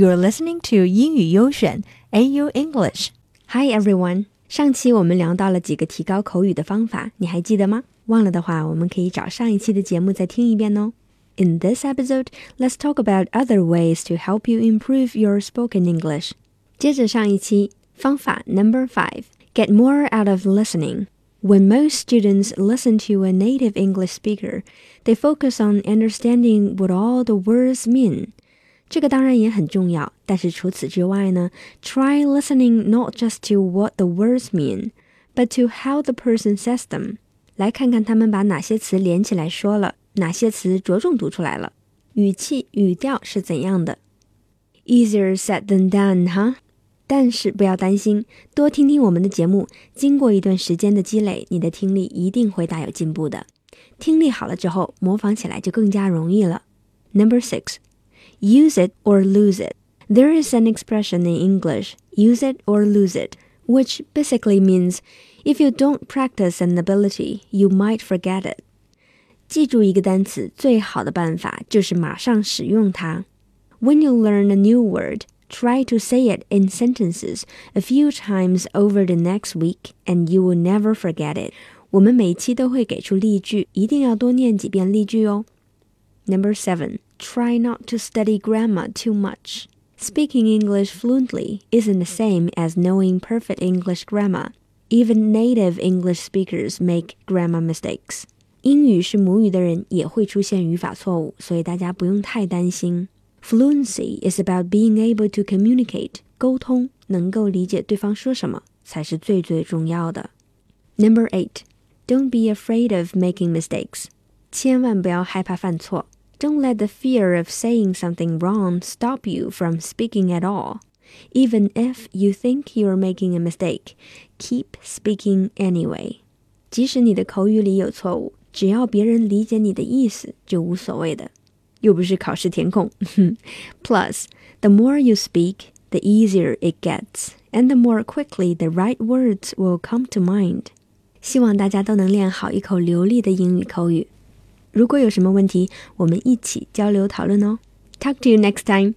You're listening to 英语优选 AU English. Hi everyone. 上期我们聊到了几个提高口语的方法，你还记得吗？忘了的话，我们可以找上一期的节目再听一遍哦。In this episode, let's talk about other ways to help you improve your spoken English. 接着上一期，方法 Number Five: Get more out of listening. When most students listen to a native English speaker, they focus on understanding what all the words mean. 这个当然也很重要，但是除此之外呢，try listening not just to what the words mean, but to how the person says them。来看看他们把哪些词连起来说了，哪些词着重读出来了，语气语调是怎样的。Easier said than done，哈。但是不要担心，多听听我们的节目，经过一段时间的积累，你的听力一定会大有进步的。听力好了之后，模仿起来就更加容易了。Number six。use it or lose it. There is an expression in English, use it or lose it, which basically means if you don't practice an ability, you might forget it. 记住一个单词最好的办法就是马上使用它。When you learn a new word, try to say it in sentences a few times over the next week, and you will never forget it. 我们每期都会给出例句，一定要多念几遍例句哦。Number seven try not to study grammar too much. Speaking English fluently isn't the same as knowing perfect English grammar. Even native English speakers make grammar mistakes. 英语是母语的人也会出现语法错误，所以大家不用太担心。Fluency is about being able to communicate，沟通能够理解对方说什么才是最最重要的。Number eight, don't be afraid of making mistakes，千万不要害怕犯错。 don't let the fear of saying something wrong stop you from speaking at all. Even if you think you're making a mistake, keep speaking anyway. 即使你的口语里有错误，只要别人理解你的意思就无所谓的。又不是考试填空。Plus, the more you speak, the easier it gets, and the more quickly the right words will come to mind. 希望大家都能练好一口流利的英语口语。 如果有什么问题，我们一起交流讨论哦。Talk to you next time.